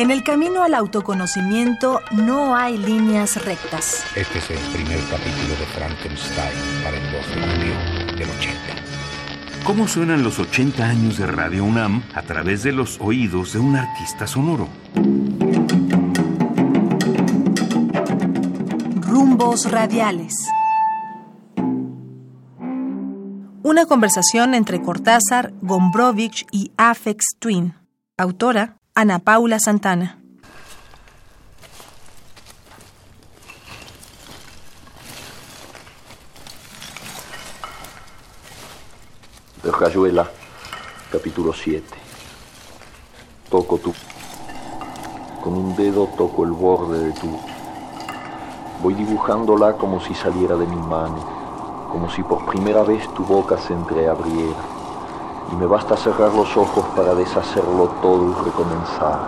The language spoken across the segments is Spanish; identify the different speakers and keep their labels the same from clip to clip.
Speaker 1: En el camino al autoconocimiento no hay líneas rectas.
Speaker 2: Este es el primer capítulo de Frankenstein para el 2 de julio del 80.
Speaker 3: ¿Cómo suenan los 80 años de Radio UNAM a través de los oídos de un artista sonoro?
Speaker 1: Rumbos radiales. Una conversación entre Cortázar, Gombrowicz y Afex Twin. Autora, Ana Paula Santana.
Speaker 4: de Rayuela, capítulo 7. Toco tu. Con un dedo toco el borde de tu. Voy dibujándola como si saliera de mi mano, como si por primera vez tu boca se entreabriera. Y me basta cerrar los ojos para deshacerlo todo y recomenzar.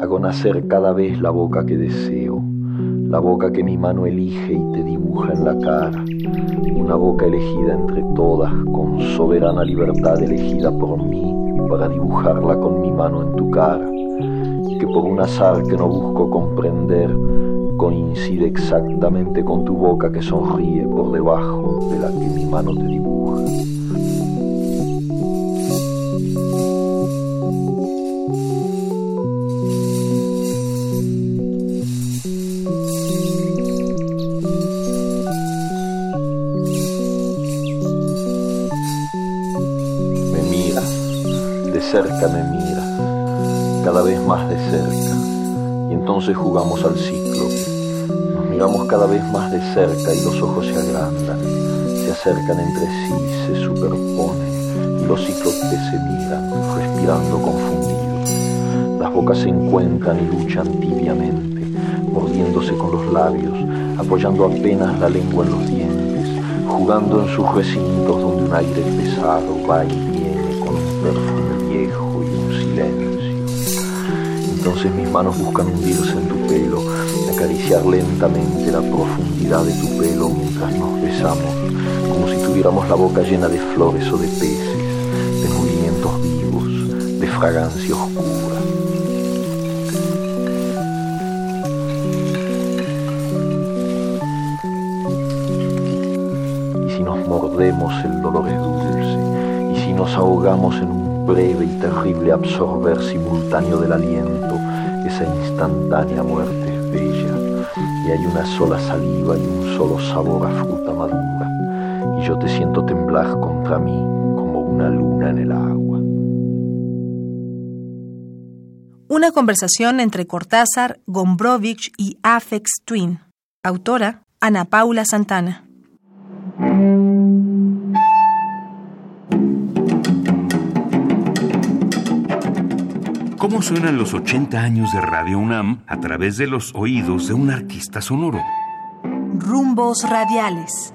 Speaker 4: Hago nacer cada vez la boca que deseo, la boca que mi mano elige y te dibuja en la cara, una boca elegida entre todas, con soberana libertad elegida por mí para dibujarla con mi mano en tu cara, que por un azar que no busco comprender, coincide exactamente con tu boca que sonríe por debajo de la que mi mano te dibuja. Cerca me miras, cada vez más de cerca, y entonces jugamos al ciclo. Nos miramos cada vez más de cerca y los ojos se agrandan, se acercan entre sí, se superponen, y los que se miran, respirando confundidos. Las bocas se encuentran y luchan tibiamente, mordiéndose con los labios, apoyando apenas la lengua en los dientes, jugando en sus recintos donde un aire pesado va y viene Entonces mis manos buscan hundirse en tu pelo, acariciar lentamente la profundidad de tu pelo mientras nos besamos, como si tuviéramos la boca llena de flores o de peces, de movimientos vivos, de fragancia oscura. Y si nos mordemos el dolor es dulce, y si nos ahogamos en un breve y terrible absorber simultáneo del aliento, esa instantánea muerte bella, y hay una sola saliva y un solo sabor a fruta madura, y yo te siento temblar contra mí como una luna en el agua.
Speaker 1: Una conversación entre Cortázar, Gombrowicz y Afex Twin. Autora, Ana Paula Santana.
Speaker 3: ¿Cómo suenan los 80 años de Radio UNAM a través de los oídos de un artista sonoro?
Speaker 1: Rumbos radiales.